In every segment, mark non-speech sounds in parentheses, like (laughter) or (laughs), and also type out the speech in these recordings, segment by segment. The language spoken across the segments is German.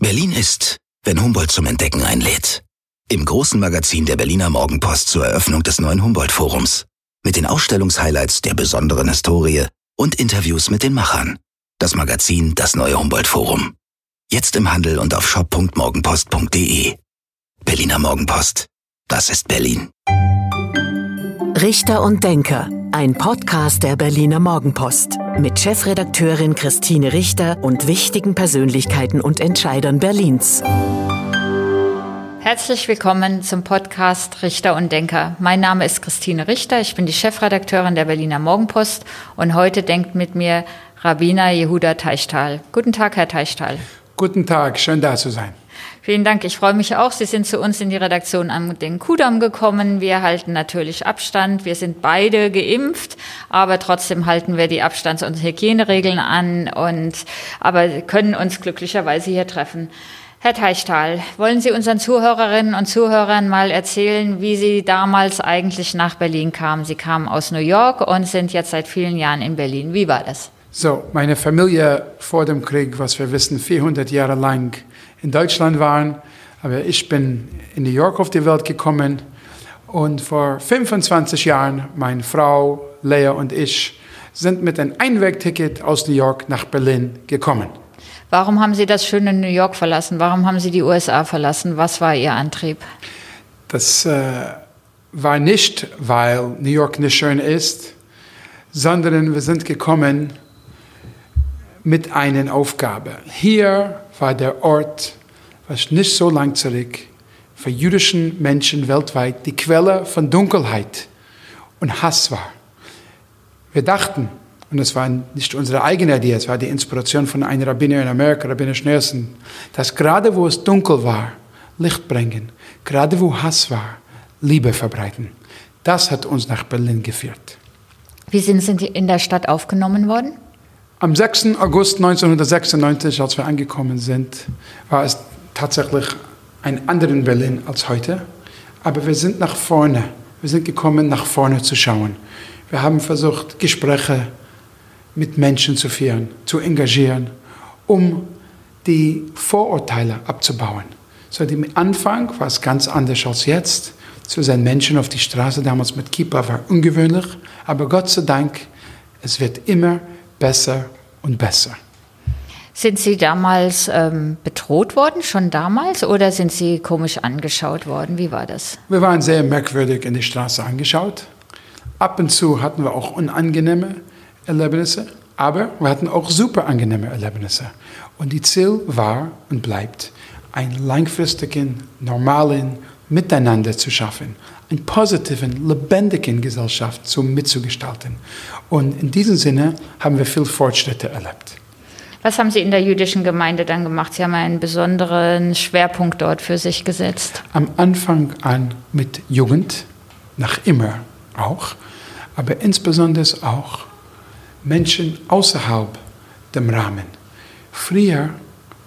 Berlin ist, wenn Humboldt zum Entdecken einlädt. Im großen Magazin der Berliner Morgenpost zur Eröffnung des neuen Humboldt-Forums. Mit den Ausstellungshighlights der besonderen Historie und Interviews mit den Machern. Das Magazin Das neue Humboldt-Forum. Jetzt im Handel und auf shop.morgenpost.de. Berliner Morgenpost. Das ist Berlin. Richter und Denker. Ein Podcast der Berliner Morgenpost. Mit Chefredakteurin Christine Richter und wichtigen Persönlichkeiten und Entscheidern Berlins. Herzlich willkommen zum Podcast Richter und Denker. Mein Name ist Christine Richter, ich bin die Chefredakteurin der Berliner Morgenpost und heute denkt mit mir Rabbiner Jehuda Teichtal. Guten Tag, Herr Teichtal. Guten Tag, schön da zu sein. Vielen Dank. Ich freue mich auch. Sie sind zu uns in die Redaktion am den Kudamm gekommen. Wir halten natürlich Abstand. Wir sind beide geimpft, aber trotzdem halten wir die Abstands- und Hygieneregeln an und aber können uns glücklicherweise hier treffen. Herr Teichtal, wollen Sie unseren Zuhörerinnen und Zuhörern mal erzählen, wie Sie damals eigentlich nach Berlin kamen? Sie kamen aus New York und sind jetzt seit vielen Jahren in Berlin. Wie war das? So, meine Familie vor dem Krieg, was wir wissen, 400 Jahre lang in Deutschland waren. Aber ich bin in New York auf die Welt gekommen und vor 25 Jahren, meine Frau Lea und ich sind mit einem Einwegticket aus New York nach Berlin gekommen. Warum haben Sie das schöne New York verlassen? Warum haben Sie die USA verlassen? Was war Ihr Antrieb? Das äh, war nicht, weil New York nicht schön ist, sondern wir sind gekommen mit einer Aufgabe. Hier war der Ort, was nicht so lang zurück für jüdischen Menschen weltweit die Quelle von Dunkelheit und Hass war. Wir dachten, und das war nicht unsere eigene Idee, es war die Inspiration von einem Rabbiner in Amerika, Rabbiner Schneerson, dass gerade wo es dunkel war, Licht bringen, gerade wo Hass war, Liebe verbreiten. Das hat uns nach Berlin geführt. Wie sind Sie in der Stadt aufgenommen worden? Am 6. August 1996, als wir angekommen sind, war es tatsächlich ein anderes Berlin als heute. Aber wir sind nach vorne, wir sind gekommen, nach vorne zu schauen. Wir haben versucht, Gespräche mit Menschen zu führen, zu engagieren, um die Vorurteile abzubauen. So, am Anfang war es ganz anders als jetzt. Zu sein Menschen auf die Straße damals mit Kippa war ungewöhnlich, aber Gott sei Dank, es wird immer besser und besser. Sind Sie damals ähm, bedroht worden, schon damals, oder sind Sie komisch angeschaut worden? Wie war das? Wir waren sehr merkwürdig in die Straße angeschaut. Ab und zu hatten wir auch unangenehme Erlebnisse, aber wir hatten auch super angenehme Erlebnisse. Und die Ziel war und bleibt, einen langfristigen, normalen Miteinander zu schaffen, eine positiven, lebendigen Gesellschaft zu mitzugestalten. Und in diesem Sinne haben wir viel Fortschritte erlebt. Was haben Sie in der jüdischen Gemeinde dann gemacht? Sie haben einen besonderen Schwerpunkt dort für sich gesetzt. Am Anfang an mit Jugend, nach immer auch, aber insbesondere auch Menschen außerhalb dem Rahmen. Früher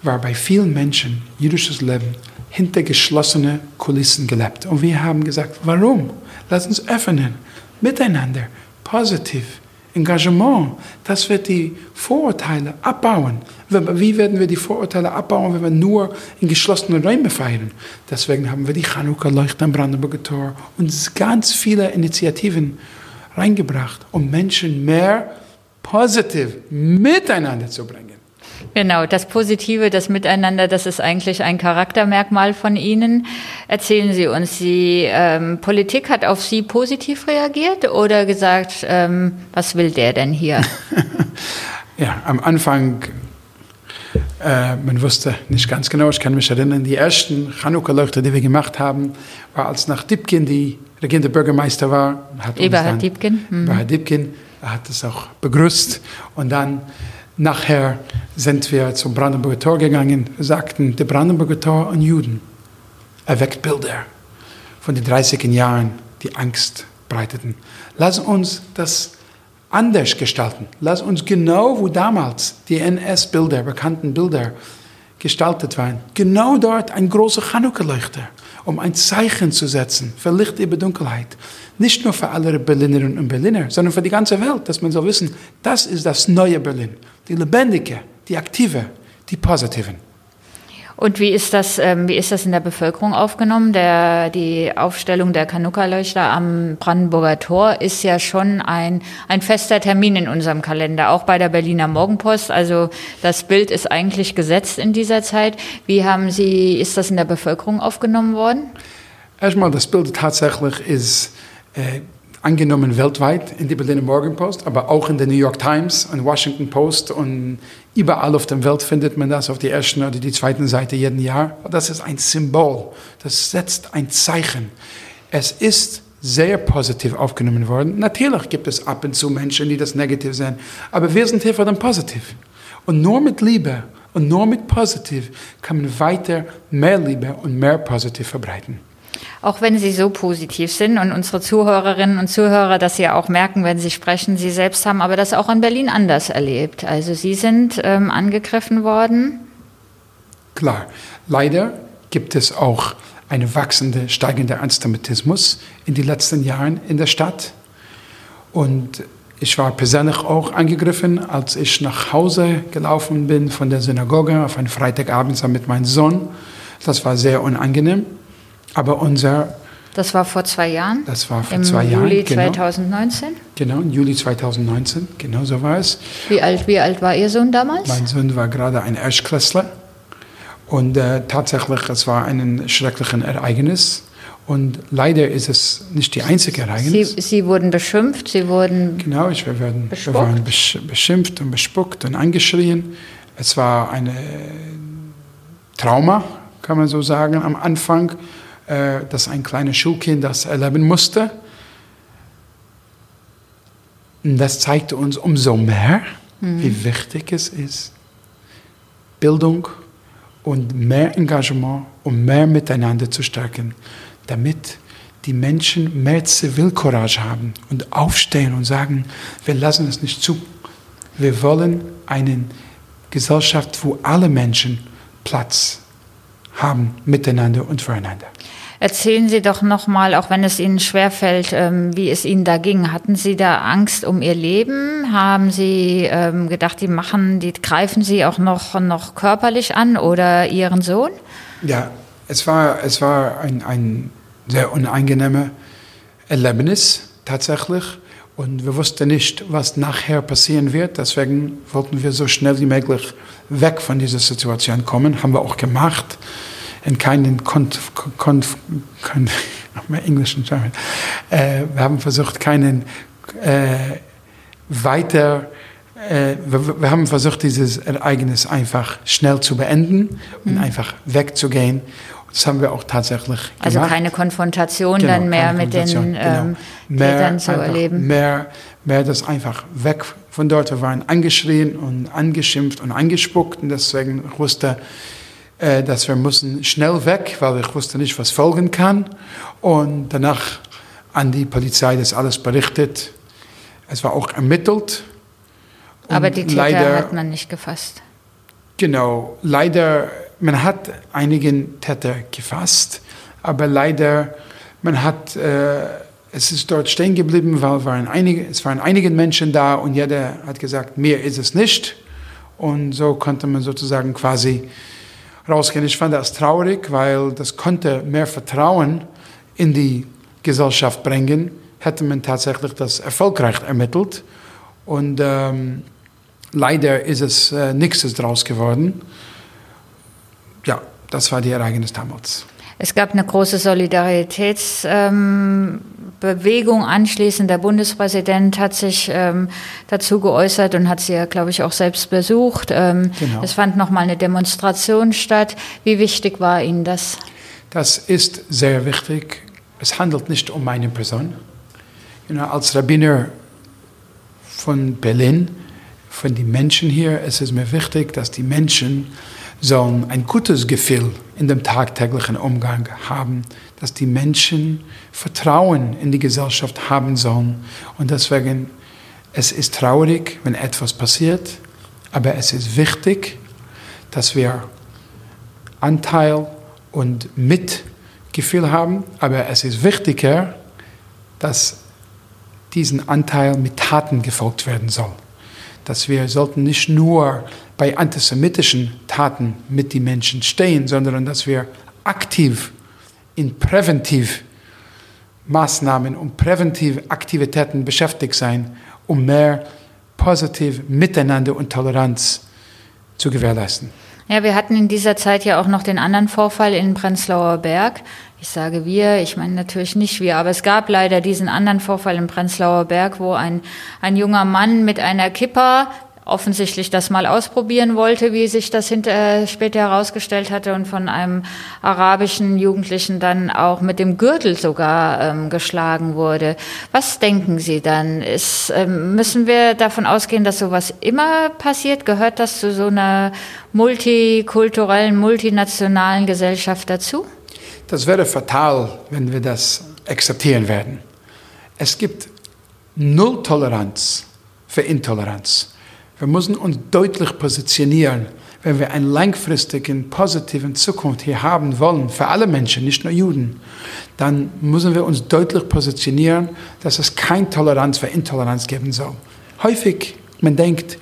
war bei vielen Menschen jüdisches Leben hinter geschlossene Kulissen gelebt. Und wir haben gesagt, warum? Lass uns öffnen, miteinander, positiv, Engagement, das wird die Vorurteile abbauen. Wie werden wir die Vorurteile abbauen, wenn wir nur in geschlossenen Räumen feiern? Deswegen haben wir die Chanukka-Leuchte am Brandenburger Tor und ganz viele Initiativen reingebracht, um Menschen mehr positiv miteinander zu bringen. Genau, das Positive, das Miteinander, das ist eigentlich ein Charaktermerkmal von Ihnen. Erzählen Sie uns, die ähm, Politik hat auf Sie positiv reagiert oder gesagt, ähm, was will der denn hier? (laughs) ja, am Anfang, äh, man wusste nicht ganz genau, ich kann mich erinnern, die ersten Chanukka-Leuchter, die wir gemacht haben, war als nach Dipkin die regierende Bürgermeister war. Hat Eberhard Dipkin. Mhm. Eberhard Dipkin hat es auch begrüßt und dann Nachher sind wir zum Brandenburger Tor gegangen, sagten, der Brandenburger Tor und Juden erweckt Bilder von den 30er Jahren, die Angst breiteten. Lass uns das anders gestalten. Lass uns genau, wo damals die NS-Bilder, bekannten Bilder gestaltet waren, genau dort ein großer Chanukka-Leuchter, um ein Zeichen zu setzen für Licht über Dunkelheit. Nicht nur für alle Berlinerinnen und Berliner, sondern für die ganze Welt, dass man soll wissen, das ist das neue Berlin. Die lebendige, die aktive, die positiven. Und wie ist das, ähm, wie ist das in der Bevölkerung aufgenommen? Der, die Aufstellung der Kanuka-Leuchter am Brandenburger Tor ist ja schon ein, ein fester Termin in unserem Kalender, auch bei der Berliner Morgenpost. Also das Bild ist eigentlich gesetzt in dieser Zeit. Wie haben Sie, ist das in der Bevölkerung aufgenommen worden? Erstmal, das Bild tatsächlich ist äh, angenommen weltweit in die Berliner Morgenpost, aber auch in der New York Times und Washington Post und überall auf der Welt findet man das auf der ersten oder die zweiten Seite jeden Jahr. Das ist ein Symbol, das setzt ein Zeichen. Es ist sehr positiv aufgenommen worden. Natürlich gibt es ab und zu Menschen, die das negativ sehen, aber wir sind hier für den Positiv. Und nur mit Liebe und nur mit Positiv kann man weiter mehr Liebe und mehr Positiv verbreiten auch wenn Sie so positiv sind und unsere Zuhörerinnen und Zuhörer das ja auch merken, wenn Sie sprechen, Sie selbst haben aber das auch in Berlin anders erlebt. Also Sie sind ähm, angegriffen worden. Klar, leider gibt es auch eine wachsende, steigende Antisemitismus in den letzten Jahren in der Stadt. Und ich war persönlich auch angegriffen, als ich nach Hause gelaufen bin von der Synagoge auf einen Freitagabend mit meinem Sohn. Das war sehr unangenehm. Aber unser. Das war vor zwei Jahren? Das war vor zwei Jahren. Juli genau. 2019? Genau, im Juli 2019, genau so war es. Wie alt, wie alt war Ihr Sohn damals? Mein Sohn war gerade ein Erstklässler. Und äh, tatsächlich, es war ein schreckliches Ereignis. Und leider ist es nicht die einzige Ereignis. Sie, Sie wurden beschimpft, Sie wurden. Genau, ich, wir, werden, wir waren beschimpft und bespuckt und angeschrien. Es war ein Trauma, kann man so sagen, am Anfang. Äh, dass ein kleines Schulkind das erleben musste. Und das zeigte uns umso mehr, mhm. wie wichtig es ist, Bildung und mehr Engagement und mehr miteinander zu stärken, damit die Menschen mehr Zivilcourage haben und aufstehen und sagen, wir lassen es nicht zu. Wir wollen eine Gesellschaft, wo alle Menschen Platz haben, miteinander und füreinander. Erzählen Sie doch nochmal, auch wenn es Ihnen schwerfällt, ähm, wie es Ihnen da ging. Hatten Sie da Angst um Ihr Leben? Haben Sie ähm, gedacht, die machen, die greifen Sie auch noch, noch körperlich an oder Ihren Sohn? Ja, es war, es war ein, ein sehr unangenehmes Erlebnis tatsächlich. Und wir wussten nicht, was nachher passieren wird. Deswegen wollten wir so schnell wie möglich weg von dieser Situation kommen. Haben wir auch gemacht in keinen Konf, Konf, Konf, (laughs) englischen äh, wir haben versucht, keinen äh, weiter äh, wir, wir, haben versucht, dieses Ereignis einfach schnell zu beenden und mhm. einfach wegzugehen. Das haben wir auch tatsächlich also gemacht. Also keine Konfrontation genau, dann mehr mit den genau. ähm, mehr, Tätern zu erleben. Mehr, mehr das einfach weg von dort. Wir waren angeschrien und angeschimpft und angespuckt und deswegen wusste äh, dass wir müssen schnell weg, weil ich wusste nicht, was folgen kann. Und danach an die Polizei das alles berichtet. Es war auch ermittelt. Aber die Täter leider, hat man nicht gefasst. Genau, leider, man hat einigen Täter gefasst, aber leider, man hat, äh, es ist dort stehen geblieben, weil waren einige, es waren einige Menschen da und jeder hat gesagt, mehr ist es nicht. Und so konnte man sozusagen quasi rausgehen. Ich fand das traurig, weil das konnte mehr Vertrauen in die Gesellschaft bringen, hätte man tatsächlich das erfolgreich ermittelt. Und ähm, leider ist es äh, nichts daraus geworden. Ja, das war die Ereignis damals. Es gab eine große Solidaritätsbewegung ähm, anschließend. Der Bundespräsident hat sich ähm, dazu geäußert und hat sie ja, glaube ich, auch selbst besucht. Ähm, genau. Es fand nochmal eine Demonstration statt. Wie wichtig war Ihnen das? Das ist sehr wichtig. Es handelt nicht um meine Person. Know, als Rabbiner von Berlin, von den Menschen hier, es ist mir wichtig, dass die Menschen sollen ein gutes Gefühl in dem tagtäglichen Umgang haben, dass die Menschen Vertrauen in die Gesellschaft haben sollen. Und deswegen, es ist traurig, wenn etwas passiert, aber es ist wichtig, dass wir Anteil und Mitgefühl haben, aber es ist wichtiger, dass diesen Anteil mit Taten gefolgt werden soll. Dass wir sollten nicht nur bei antisemitischen Taten mit den Menschen stehen, sondern dass wir aktiv in präventiv Maßnahmen und präventive Aktivitäten beschäftigt sein, um mehr positiv Miteinander und Toleranz zu gewährleisten. Ja, wir hatten in dieser Zeit ja auch noch den anderen Vorfall in Prenzlauer Berg. Ich sage wir, ich meine natürlich nicht wir, aber es gab leider diesen anderen Vorfall in Prenzlauer Berg, wo ein, ein junger Mann mit einer Kippa offensichtlich das mal ausprobieren wollte, wie sich das hinter, später herausgestellt hatte und von einem arabischen Jugendlichen dann auch mit dem Gürtel sogar ähm, geschlagen wurde. Was denken Sie dann? Ist, ähm, müssen wir davon ausgehen, dass sowas immer passiert? Gehört das zu so einer multikulturellen, multinationalen Gesellschaft dazu? Das wäre fatal, wenn wir das akzeptieren werden. Es gibt Null Toleranz für Intoleranz. Wir müssen uns deutlich positionieren, wenn wir eine langfristige, positive Zukunft hier haben wollen, für alle Menschen, nicht nur Juden, dann müssen wir uns deutlich positionieren, dass es keine Toleranz für Intoleranz geben soll. Häufig, man denkt,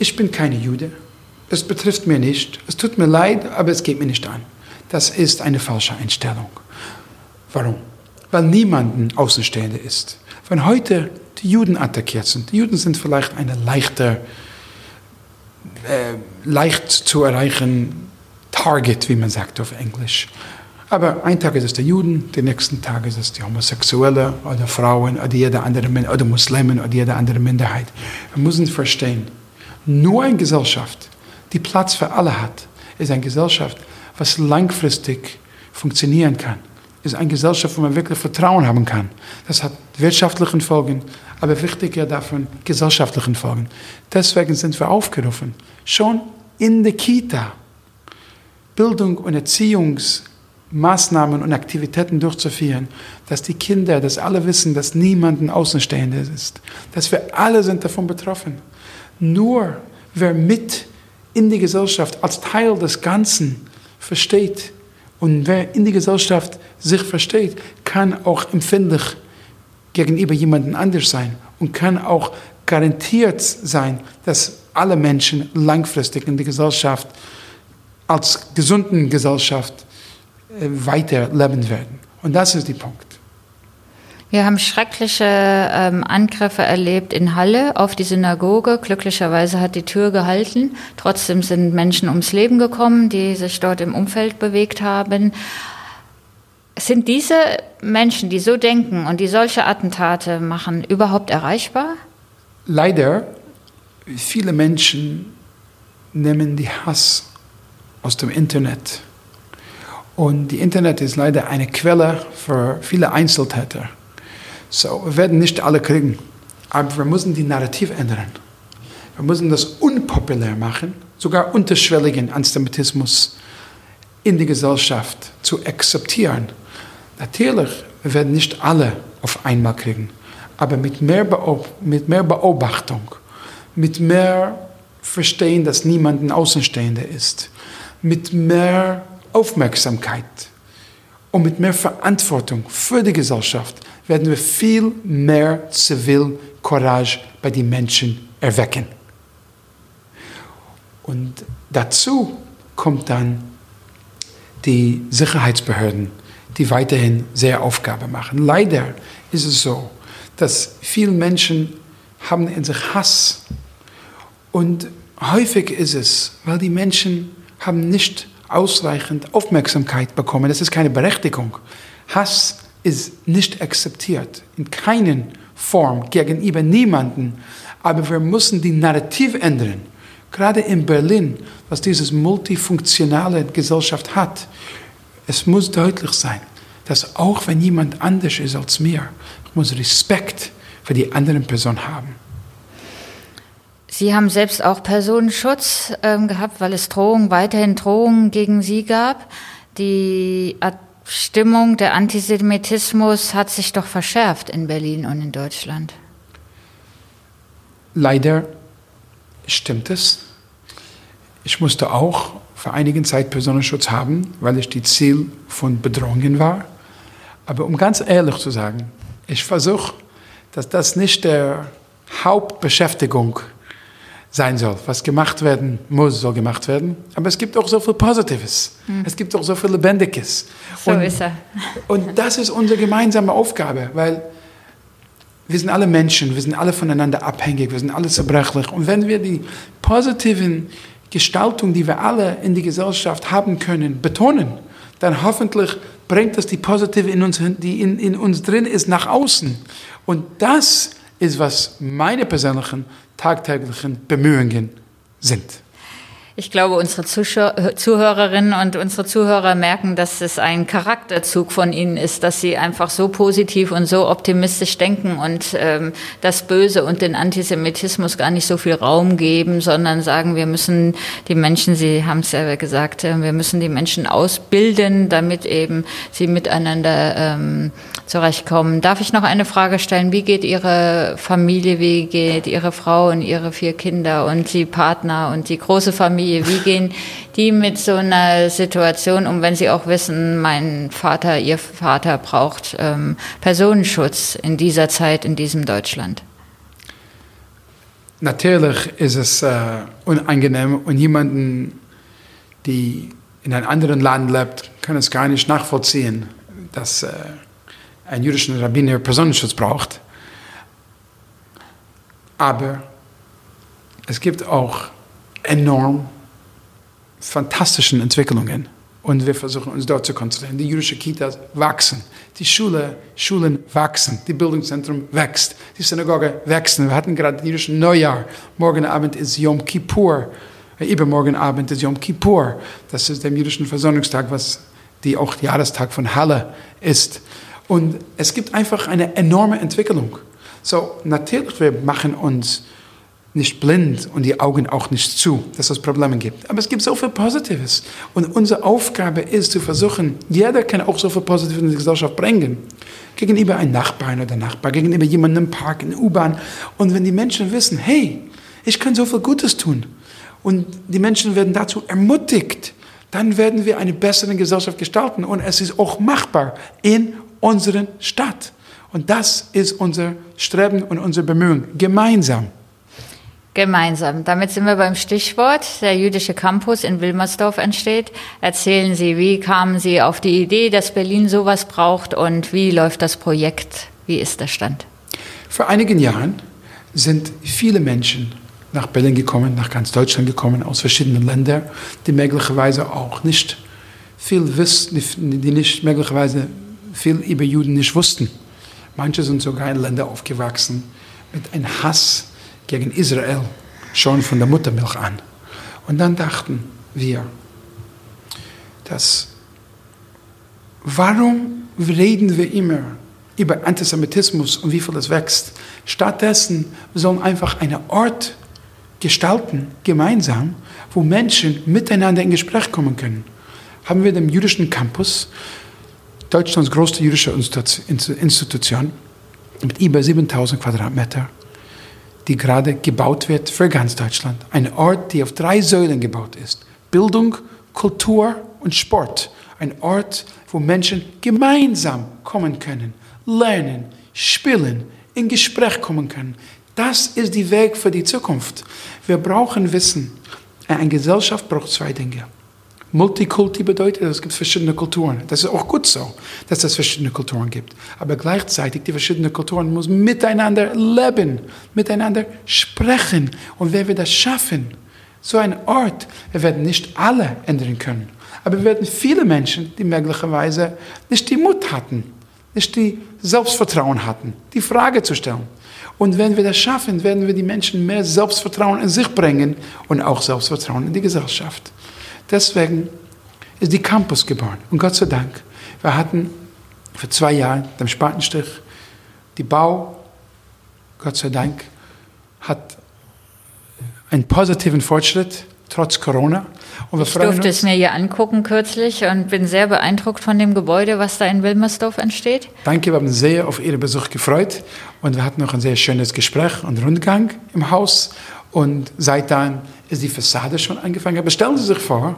ich bin keine Jude, es betrifft mir nicht, es tut mir leid, aber es geht mir nicht an. Das ist eine falsche Einstellung. Warum? Weil niemand Außenstehende ist. Wenn heute die Juden attackiert sind, die Juden sind vielleicht eine leichte äh, leicht zu erreichen Target, wie man sagt auf Englisch. Aber ein Tag ist es der Juden, den nächsten Tag ist es die Homosexuelle oder Frauen oder jede andere oder Muslimen oder jede andere Minderheit. Wir müssen verstehen, nur eine Gesellschaft, die Platz für alle hat, ist eine Gesellschaft, was langfristig funktionieren kann. Ist eine Gesellschaft, wo man wirklich Vertrauen haben kann. Das hat wirtschaftlichen Folgen, aber wichtiger davon gesellschaftlichen Folgen. Deswegen sind wir aufgerufen, schon in der Kita Bildung und Erziehungsmaßnahmen und Aktivitäten durchzuführen, dass die Kinder, dass alle wissen, dass niemand ein Außenstehender ist, dass wir alle sind davon betroffen. Nur wer mit in die Gesellschaft als Teil des Ganzen versteht und wer in die Gesellschaft sich versteht, kann auch empfindlich gegenüber jemandem anders sein und kann auch garantiert sein, dass alle Menschen langfristig in der Gesellschaft als gesunden Gesellschaft äh, weiterleben werden. Und das ist der Punkt. Wir haben schreckliche ähm, Angriffe erlebt in Halle auf die Synagoge. Glücklicherweise hat die Tür gehalten. Trotzdem sind Menschen ums Leben gekommen, die sich dort im Umfeld bewegt haben. Sind diese Menschen, die so denken und die solche Attentate machen, überhaupt erreichbar? Leider, viele Menschen nehmen die Hass aus dem Internet. Und die Internet ist leider eine Quelle für viele Einzeltäter. So, wir werden nicht alle kriegen, aber wir müssen die Narrativ ändern. Wir müssen das unpopulär machen, sogar unterschwelligen Antisemitismus in die Gesellschaft zu akzeptieren. Natürlich, wir werden nicht alle auf einmal kriegen, aber mit mehr, mit mehr Beobachtung, mit mehr Verstehen, dass niemand ein Außenstehender ist, mit mehr Aufmerksamkeit und mit mehr Verantwortung für die Gesellschaft werden wir viel mehr Zivilcourage bei den Menschen erwecken. Und dazu kommt dann die Sicherheitsbehörden die weiterhin sehr Aufgabe machen. Leider ist es so, dass viele Menschen haben in sich Hass und häufig ist es, weil die Menschen haben nicht ausreichend Aufmerksamkeit bekommen. Das ist keine Berechtigung. Hass ist nicht akzeptiert in keiner Form gegenüber niemanden. Aber wir müssen die Narrativ ändern. Gerade in Berlin, was diese multifunktionale Gesellschaft hat, es muss deutlich sein, dass auch wenn jemand anders ist als mir, ich muss Respekt für die andere Person haben. Sie haben selbst auch Personenschutz ähm, gehabt, weil es Drohungen, weiterhin Drohungen gegen Sie gab. Die Stimmung, der Antisemitismus hat sich doch verschärft in Berlin und in Deutschland. Leider stimmt es. Ich musste auch für einige Zeit Personenschutz haben, weil ich die Ziel von Bedrohungen war. Aber um ganz ehrlich zu sagen, ich versuche, dass das nicht der Hauptbeschäftigung sein soll. Was gemacht werden muss, soll gemacht werden. Aber es gibt auch so viel Positives. Mhm. Es gibt auch so viel Lebendiges. So und, ist er. und das ist unsere gemeinsame Aufgabe, weil wir sind alle Menschen, wir sind alle voneinander abhängig, wir sind alle zerbrechlich. Und wenn wir die positiven Gestaltung, die wir alle in die Gesellschaft haben können, betonen, dann hoffentlich bringt das die positive in uns, die in, in uns drin ist, nach außen. Und das ist, was meine persönlichen tagtäglichen Bemühungen sind. Ich glaube, unsere Zuhörerinnen und unsere Zuhörer merken, dass es ein Charakterzug von ihnen ist, dass sie einfach so positiv und so optimistisch denken und ähm, das Böse und den Antisemitismus gar nicht so viel Raum geben, sondern sagen, wir müssen die Menschen, Sie haben es ja gesagt, äh, wir müssen die Menschen ausbilden, damit eben sie miteinander ähm, zurechtkommen. Darf ich noch eine Frage stellen? Wie geht Ihre Familie, wie geht Ihre Frau und Ihre vier Kinder und die Partner und die große Familie, wie gehen die mit so einer Situation um, wenn sie auch wissen, mein Vater, Ihr Vater braucht ähm, Personenschutz in dieser Zeit, in diesem Deutschland? Natürlich ist es äh, unangenehm und jemanden, die in einem anderen Land lebt, kann es gar nicht nachvollziehen, dass äh, ein jüdischen Rabbiner Personenschutz braucht. Aber es gibt auch enorm fantastische Entwicklungen und wir versuchen uns dort zu konzentrieren. Die jüdischen Kitas wachsen, die Schule, Schulen wachsen, die Bildungszentrum wächst, die Synagoge wächst. Wir hatten gerade das jüdische Neujahr. Morgen Abend ist Yom Kippur. Äh, übermorgen Abend ist Yom Kippur. Das ist der jüdischen Versöhnungstag, was die auch Jahrestag von Halle ist. Und es gibt einfach eine enorme Entwicklung. So, natürlich, wir machen uns nicht blind und die Augen auch nicht zu, dass es Probleme gibt. Aber es gibt so viel Positives. Und unsere Aufgabe ist zu versuchen, jeder kann auch so viel Positives in die Gesellschaft bringen. Gegenüber einem Nachbarn oder Nachbar, gegenüber jemandem im Park, in der U-Bahn. Und wenn die Menschen wissen, hey, ich kann so viel Gutes tun. Und die Menschen werden dazu ermutigt, dann werden wir eine bessere Gesellschaft gestalten. Und es ist auch machbar in unseren Stadt. Und das ist unser Streben und unsere Bemühungen gemeinsam. Gemeinsam. Damit sind wir beim Stichwort. Der jüdische Campus in Wilmersdorf entsteht. Erzählen Sie, wie kamen Sie auf die Idee, dass Berlin sowas braucht und wie läuft das Projekt? Wie ist der Stand? Vor einigen Jahren sind viele Menschen nach Berlin gekommen, nach ganz Deutschland gekommen, aus verschiedenen Ländern, die möglicherweise auch nicht viel wissen, die nicht möglicherweise viel über Juden nicht wussten. Manche sind sogar in Ländern aufgewachsen mit einem Hass gegen Israel, schon von der Muttermilch an. Und dann dachten wir, dass warum reden wir immer über Antisemitismus und wie viel es wächst? Stattdessen sollen einfach einen Ort gestalten, gemeinsam, wo Menschen miteinander in Gespräch kommen können. Haben wir den jüdischen Campus Deutschlands größte jüdische Institution mit über 7000 Quadratmeter, die gerade gebaut wird für ganz Deutschland. Ein Ort, der auf drei Säulen gebaut ist. Bildung, Kultur und Sport. Ein Ort, wo Menschen gemeinsam kommen können, lernen, spielen, in Gespräch kommen können. Das ist der Weg für die Zukunft. Wir brauchen Wissen. Eine Gesellschaft braucht zwei Dinge. Multikulti bedeutet, es gibt verschiedene Kulturen. Das ist auch gut so, dass es verschiedene Kulturen gibt. Aber gleichzeitig, die verschiedenen Kulturen müssen miteinander leben, miteinander sprechen. Und wenn wir das schaffen, so ein Ort, wir werden nicht alle ändern können. Aber wir werden viele Menschen, die möglicherweise nicht die Mut hatten, nicht die Selbstvertrauen hatten, die Frage zu stellen. Und wenn wir das schaffen, werden wir die Menschen mehr Selbstvertrauen in sich bringen und auch Selbstvertrauen in die Gesellschaft. Deswegen ist die Campus geboren. Und Gott sei Dank, wir hatten vor zwei Jahren den Spatenstich, die Bau, Gott sei Dank, hat einen positiven Fortschritt trotz Corona. Und wir ich durfte uns. es mir hier angucken kürzlich und bin sehr beeindruckt von dem Gebäude, was da in Wilmersdorf entsteht. Danke, wir haben uns sehr auf Ihren Besuch gefreut und wir hatten noch ein sehr schönes Gespräch und Rundgang im Haus und seitdem ist die Fassade schon angefangen. Aber stellen Sie sich vor,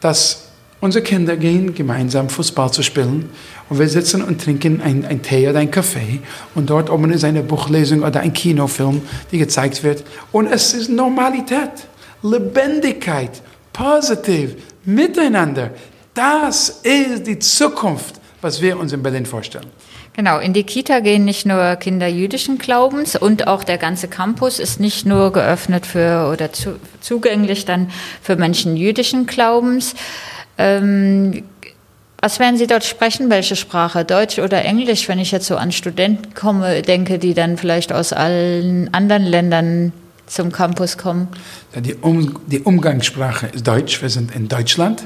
dass Unsere Kinder gehen gemeinsam Fußball zu spielen und wir sitzen und trinken ein, ein Tee oder ein Kaffee und dort oben ist eine Buchlesung oder ein Kinofilm, die gezeigt wird und es ist Normalität, Lebendigkeit, positiv, miteinander. Das ist die Zukunft, was wir uns in Berlin vorstellen. Genau, in die Kita gehen nicht nur Kinder jüdischen Glaubens und auch der ganze Campus ist nicht nur geöffnet für oder zu, zugänglich dann für Menschen jüdischen Glaubens. Ähm, was werden Sie dort sprechen? Welche Sprache? Deutsch oder Englisch? Wenn ich jetzt so an Studenten komme, denke, die dann vielleicht aus allen anderen Ländern zum Campus kommen? Die, um, die Umgangssprache ist Deutsch. Wir sind in Deutschland.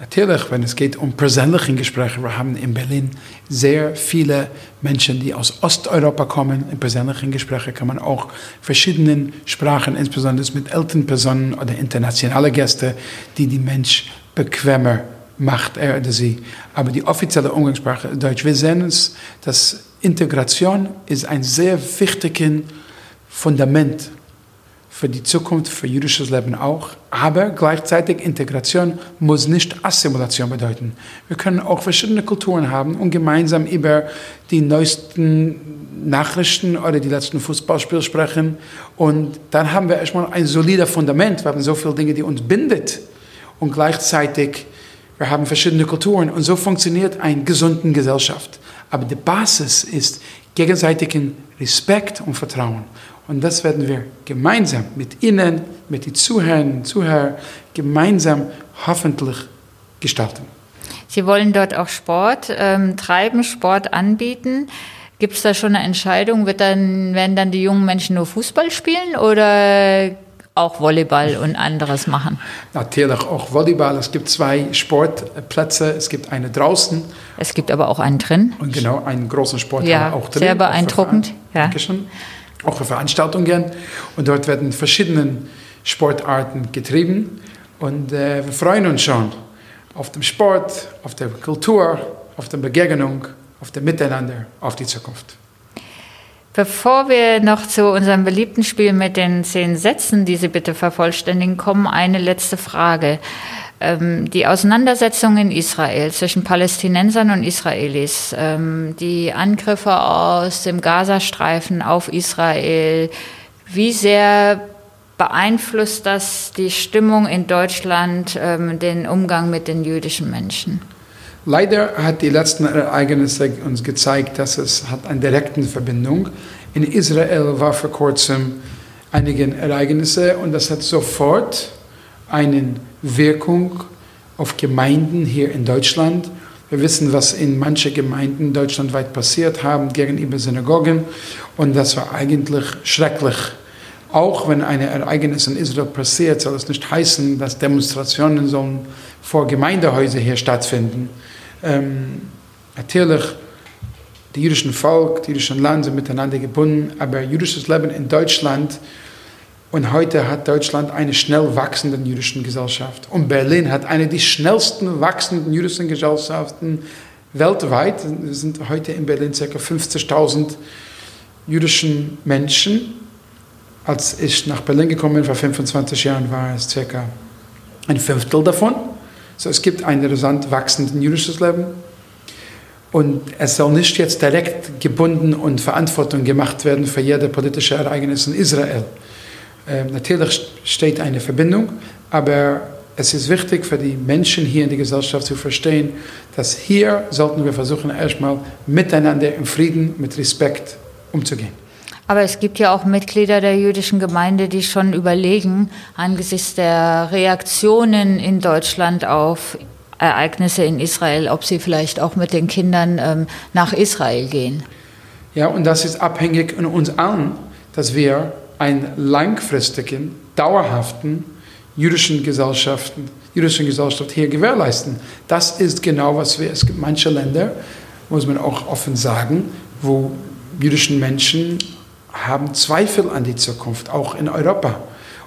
Natürlich, wenn es geht um persönliche Gespräche, wir haben in Berlin sehr viele Menschen, die aus Osteuropa kommen. In persönlichen Gesprächen kann man auch verschiedene Sprachen, insbesondere mit älteren Personen oder internationale Gäste, die die Mensch bequemer macht, er oder sie. Aber die offizielle Umgangssprache ist Deutsch. Wir sehen uns, dass Integration ist ein sehr wichtiges Fundament für die Zukunft, für jüdisches Leben auch. Aber gleichzeitig Integration muss nicht Assimilation bedeuten. Wir können auch verschiedene Kulturen haben und gemeinsam über die neuesten Nachrichten oder die letzten Fußballspiele sprechen. Und dann haben wir erstmal ein solides Fundament. Wir haben so viele Dinge, die uns bindet. Und gleichzeitig, wir haben verschiedene Kulturen. Und so funktioniert eine gesunde Gesellschaft. Aber die Basis ist gegenseitigen Respekt und Vertrauen. Und das werden wir gemeinsam mit Ihnen, mit den Zuhörern und Zuhörern, gemeinsam hoffentlich gestalten. Sie wollen dort auch Sport ähm, treiben, Sport anbieten. Gibt es da schon eine Entscheidung? Wird dann, werden dann die jungen Menschen nur Fußball spielen oder auch Volleyball und anderes machen? Natürlich auch Volleyball. Es gibt zwei Sportplätze. Es gibt eine draußen. Es gibt aber auch einen drin. Und genau, einen großen Sport ja, auch drin. Sehr beeindruckend. Ja. Dankeschön auch für Veranstaltungen. Und dort werden verschiedene Sportarten getrieben. Und äh, wir freuen uns schon auf den Sport, auf der Kultur, auf der Begegnung, auf dem Miteinander, auf die Zukunft. Bevor wir noch zu unserem beliebten Spiel mit den zehn Sätzen, die Sie bitte vervollständigen, kommen, eine letzte Frage. Ähm, die Auseinandersetzung in Israel zwischen Palästinensern und Israelis, ähm, die Angriffe aus dem Gazastreifen auf Israel, wie sehr beeinflusst das die Stimmung in Deutschland, ähm, den Umgang mit den jüdischen Menschen? Leider hat die letzten Ereignisse uns gezeigt, dass es hat eine direkte Verbindung. In Israel war vor kurzem einige Ereignisse und das hat sofort eine Wirkung auf Gemeinden hier in Deutschland. Wir wissen, was in manchen Gemeinden deutschlandweit passiert haben gegenüber Synagogen und das war eigentlich schrecklich. Auch wenn ein Ereignis in Israel passiert, soll es nicht heißen, dass Demonstrationen sollen vor Gemeindehäusern hier stattfinden. Ähm, natürlich, die jüdischen Volk, die jüdischen Land sind miteinander gebunden, aber jüdisches Leben in Deutschland und heute hat Deutschland eine schnell wachsende jüdische Gesellschaft. Und Berlin hat eine der schnellsten wachsenden jüdischen Gesellschaften weltweit. Es sind heute in Berlin ca. 50.000 jüdischen Menschen. Als ich nach Berlin gekommen bin, vor 25 Jahren, war es ca. ein Fünftel davon. So, es gibt ein rasant wachsendes jüdisches Leben. Und es soll nicht jetzt direkt gebunden und Verantwortung gemacht werden für jede politische Ereignis in Israel. Ähm, natürlich steht eine Verbindung, aber es ist wichtig für die Menschen hier in der Gesellschaft zu verstehen, dass hier sollten wir versuchen, erstmal miteinander im Frieden, mit Respekt umzugehen. Aber es gibt ja auch Mitglieder der jüdischen Gemeinde, die schon überlegen, angesichts der Reaktionen in Deutschland auf Ereignisse in Israel, ob sie vielleicht auch mit den Kindern ähm, nach Israel gehen. Ja, und das ist abhängig von uns allen, dass wir einen langfristigen, dauerhaften jüdischen Gesellschaften, jüdischen Gesellschaft hier gewährleisten. Das ist genau, was wir, es gibt manche Länder, muss man auch offen sagen, wo jüdischen Menschen haben Zweifel an die Zukunft, auch in Europa.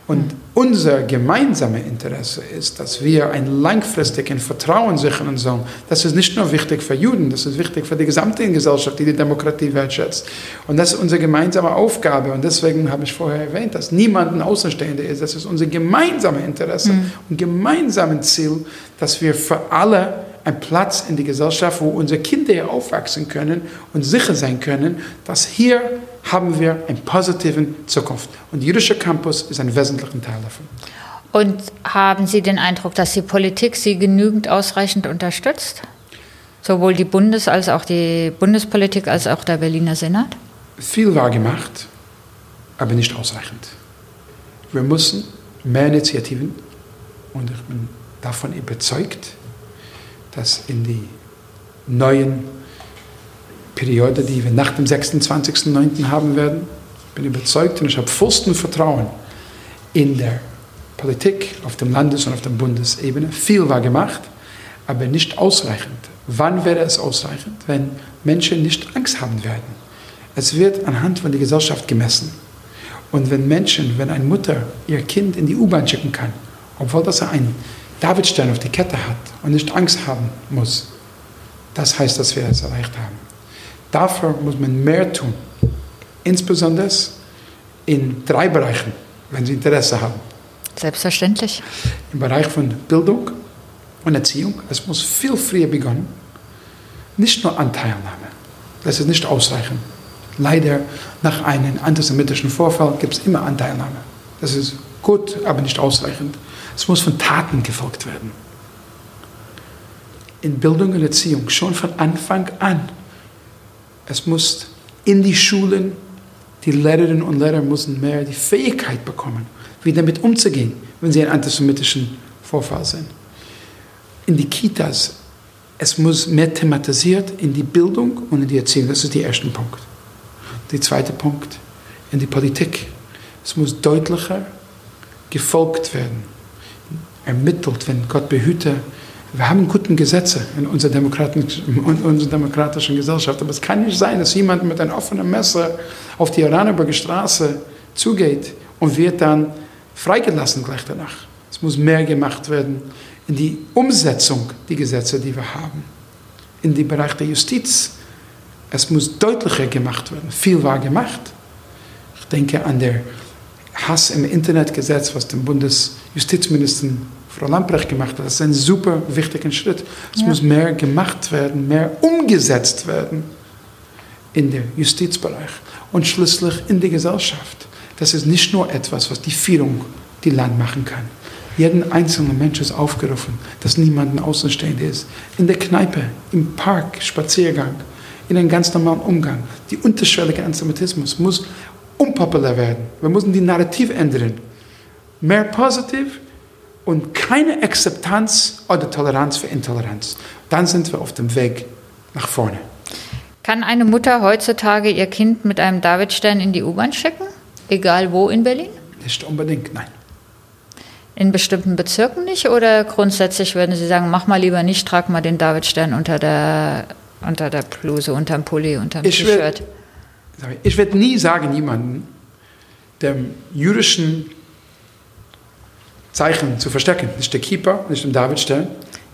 Und unser gemeinsames Interesse ist, dass wir ein langfristiges Vertrauen sichern sollen. Das ist nicht nur wichtig für Juden, das ist wichtig für die gesamte Gesellschaft, die die Demokratie wertschätzt. Und das ist unsere gemeinsame Aufgabe. Und deswegen habe ich vorher erwähnt, dass niemand ein Außenstehender ist. Das ist unser gemeinsames Interesse mhm. und gemeinsames Ziel, dass wir für alle einen Platz in die Gesellschaft, wo unsere Kinder aufwachsen können und sicher sein können, dass hier haben wir eine positive Zukunft. Und der jüdische Campus ist ein wesentlicher Teil davon. Und haben Sie den Eindruck, dass die Politik Sie genügend ausreichend unterstützt? Sowohl die Bundes- als auch die Bundespolitik als auch der Berliner Senat? Viel war gemacht, aber nicht ausreichend. Wir müssen mehr Initiativen und ich bin davon überzeugt, dass in die neuen Periode, die wir nach dem 26.09. haben werden, ich bin überzeugt und ich habe vollsten Vertrauen in der Politik auf dem Landes- und auf der Bundesebene. Viel war gemacht, aber nicht ausreichend. Wann wäre es ausreichend, wenn Menschen nicht Angst haben werden? Es wird anhand von der Gesellschaft gemessen. Und wenn Menschen, wenn eine Mutter ihr Kind in die U-Bahn schicken kann, obwohl das ein Davidstern auf die Kette hat und nicht Angst haben muss, das heißt, dass wir es erreicht haben. Dafür muss man mehr tun, insbesondere in drei Bereichen, wenn Sie Interesse haben. Selbstverständlich. Im Bereich von Bildung und Erziehung. Es muss viel früher beginnen. Nicht nur Anteilnahme. Das ist nicht ausreichend. Leider, nach einem antisemitischen Vorfall gibt es immer Anteilnahme. Das ist gut, aber nicht ausreichend. Es muss von Taten gefolgt werden. In Bildung und Erziehung, schon von Anfang an. Es muss in die Schulen, die Lehrerinnen und Lehrer müssen mehr die Fähigkeit bekommen, wie damit umzugehen, wenn sie einen antisemitischen Vorfall sind. In die Kitas, es muss mehr thematisiert in die Bildung und in die Erziehung. Das ist der erste Punkt. Der zweite Punkt, in die Politik. Es muss deutlicher gefolgt werden ermittelt, wenn Gott behüte. Wir haben gute Gesetze in unserer, demokratischen, in unserer demokratischen Gesellschaft, aber es kann nicht sein, dass jemand mit einem offenen Messer auf die Oranienburger Straße zugeht und wird dann freigelassen gleich danach. Es muss mehr gemacht werden in die Umsetzung der Gesetze, die wir haben. In den Bereich der Justiz. Es muss deutlicher gemacht werden. Viel war gemacht. Ich denke an der Hass im Internetgesetz, was dem Bundesjustizminister Frau Lamprecht gemacht hat. Das ist ein super wichtiger Schritt. Es ja. muss mehr gemacht werden, mehr umgesetzt werden in der Justizbereich und schließlich in der Gesellschaft. Das ist nicht nur etwas, was die Führung, die Land machen kann. Jeden einzelnen Mensch ist aufgerufen, dass niemand Außenstehender ist. In der Kneipe, im Park, Spaziergang, in einem ganz normalen Umgang. Die unterschwellige Antisemitismus muss unpopulär werden. Wir müssen die Narrativ ändern. Mehr positiv und keine Akzeptanz oder Toleranz für Intoleranz. Dann sind wir auf dem Weg nach vorne. Kann eine Mutter heutzutage ihr Kind mit einem Davidstern in die U-Bahn schicken? Egal wo in Berlin? Nicht unbedingt, nein. In bestimmten Bezirken nicht? Oder grundsätzlich würden Sie sagen, mach mal lieber nicht, trag mal den Davidstern unter der, unter der Bluse, unter dem Pulli, unter dem T-Shirt? Ich werde nie sagen, jemanden, dem jüdischen Zeichen zu verstecken. Nicht der Keeper, nicht den Davidstern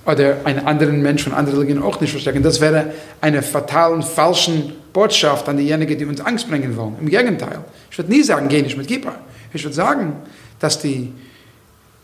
oder einen anderen Mensch von anderen Religionen auch nicht verstecken. Das wäre eine fatalen, falschen Botschaft an diejenigen, die uns Angst bringen wollen. Im Gegenteil. Ich würde nie sagen, geh nicht mit Keeper. Ich würde sagen, dass die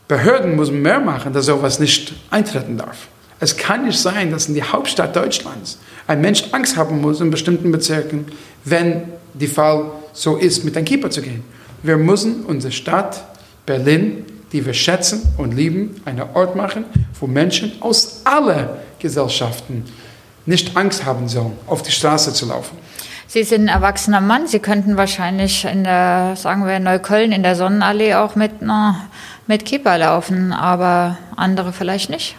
Behörden müssen mehr machen, dass sowas nicht eintreten darf. Es kann nicht sein, dass in die Hauptstadt Deutschlands ein Mensch Angst haben muss in bestimmten Bezirken, wenn die Fall so ist, mit einem Keeper zu gehen. Wir müssen unsere Stadt Berlin, die wir schätzen und lieben, einen Ort machen, wo Menschen aus allen Gesellschaften nicht Angst haben sollen, auf die Straße zu laufen. Sie sind ein erwachsener Mann. Sie könnten wahrscheinlich in der, sagen wir, in Neukölln, in der Sonnenallee auch mit, na, mit Keeper laufen, aber andere vielleicht nicht.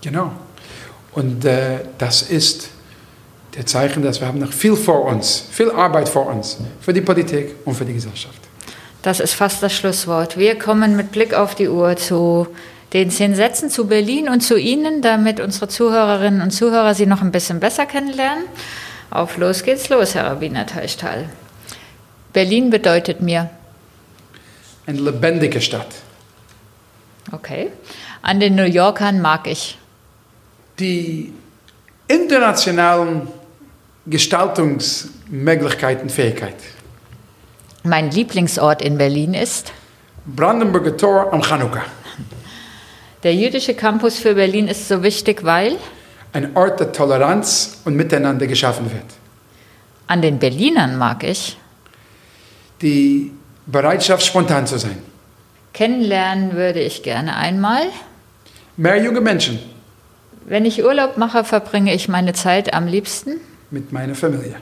Genau. Und äh, das ist der Zeichen, dass wir haben noch viel vor uns, viel Arbeit vor uns, für die Politik und für die Gesellschaft. Das ist fast das Schlusswort. Wir kommen mit Blick auf die Uhr zu den zehn Sätzen zu Berlin und zu Ihnen, damit unsere Zuhörerinnen und Zuhörer Sie noch ein bisschen besser kennenlernen. Auf los geht's los, Herr Rabbiner Teichtal. Berlin bedeutet mir eine lebendige Stadt. Okay. An den New Yorkern mag ich. Die internationalen Gestaltungsmöglichkeiten, Fähigkeit. Mein Lieblingsort in Berlin ist. Brandenburger Tor am Chanukka. Der jüdische Campus für Berlin ist so wichtig, weil. Ein Ort der Toleranz und Miteinander geschaffen wird. An den Berlinern mag ich. Die Bereitschaft, spontan zu sein. Kennenlernen würde ich gerne einmal. Mehr junge Menschen Wenn ich Urlaub mache, verbringe ich meine Zeit am liebsten. mit meiner Familie.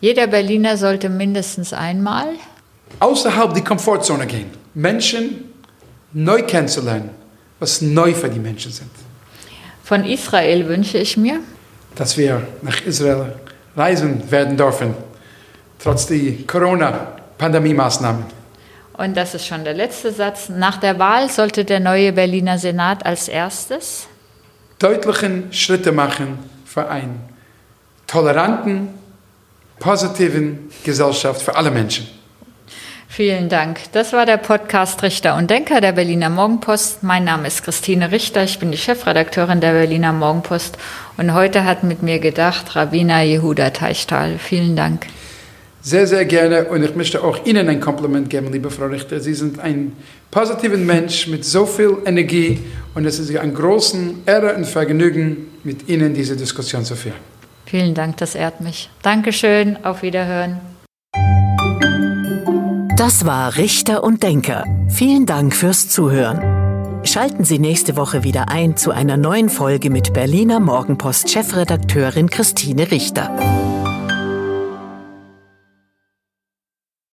Jeder Berliner sollte mindestens einmal. Außerhalb die Komfortzone gehen. Menschen neu kennenzulernen, was neu für die Menschen sind. Von Israel wünsche ich mir. Dass wir nach Israel reisen werden dürfen, trotz die Corona-Pandemie-Maßnahmen. Und das ist schon der letzte Satz. Nach der Wahl sollte der neue Berliner Senat als erstes Deutlichen Schritte machen für einen toleranten, positiven Gesellschaft für alle Menschen. Vielen Dank. Das war der Podcast Richter und Denker der Berliner Morgenpost. Mein Name ist Christine Richter. Ich bin die Chefredakteurin der Berliner Morgenpost. Und heute hat mit mir gedacht Rabbiner Jehuda Teichtal. Vielen Dank. Sehr, sehr gerne und ich möchte auch Ihnen ein Kompliment geben, liebe Frau Richter. Sie sind ein positiver Mensch mit so viel Energie und es ist ein großen Ehre und Vergnügen, mit Ihnen diese Diskussion zu führen. Vielen Dank, das ehrt mich. Dankeschön. Auf Wiederhören. Das war Richter und Denker. Vielen Dank fürs Zuhören. Schalten Sie nächste Woche wieder ein zu einer neuen Folge mit Berliner Morgenpost Chefredakteurin Christine Richter.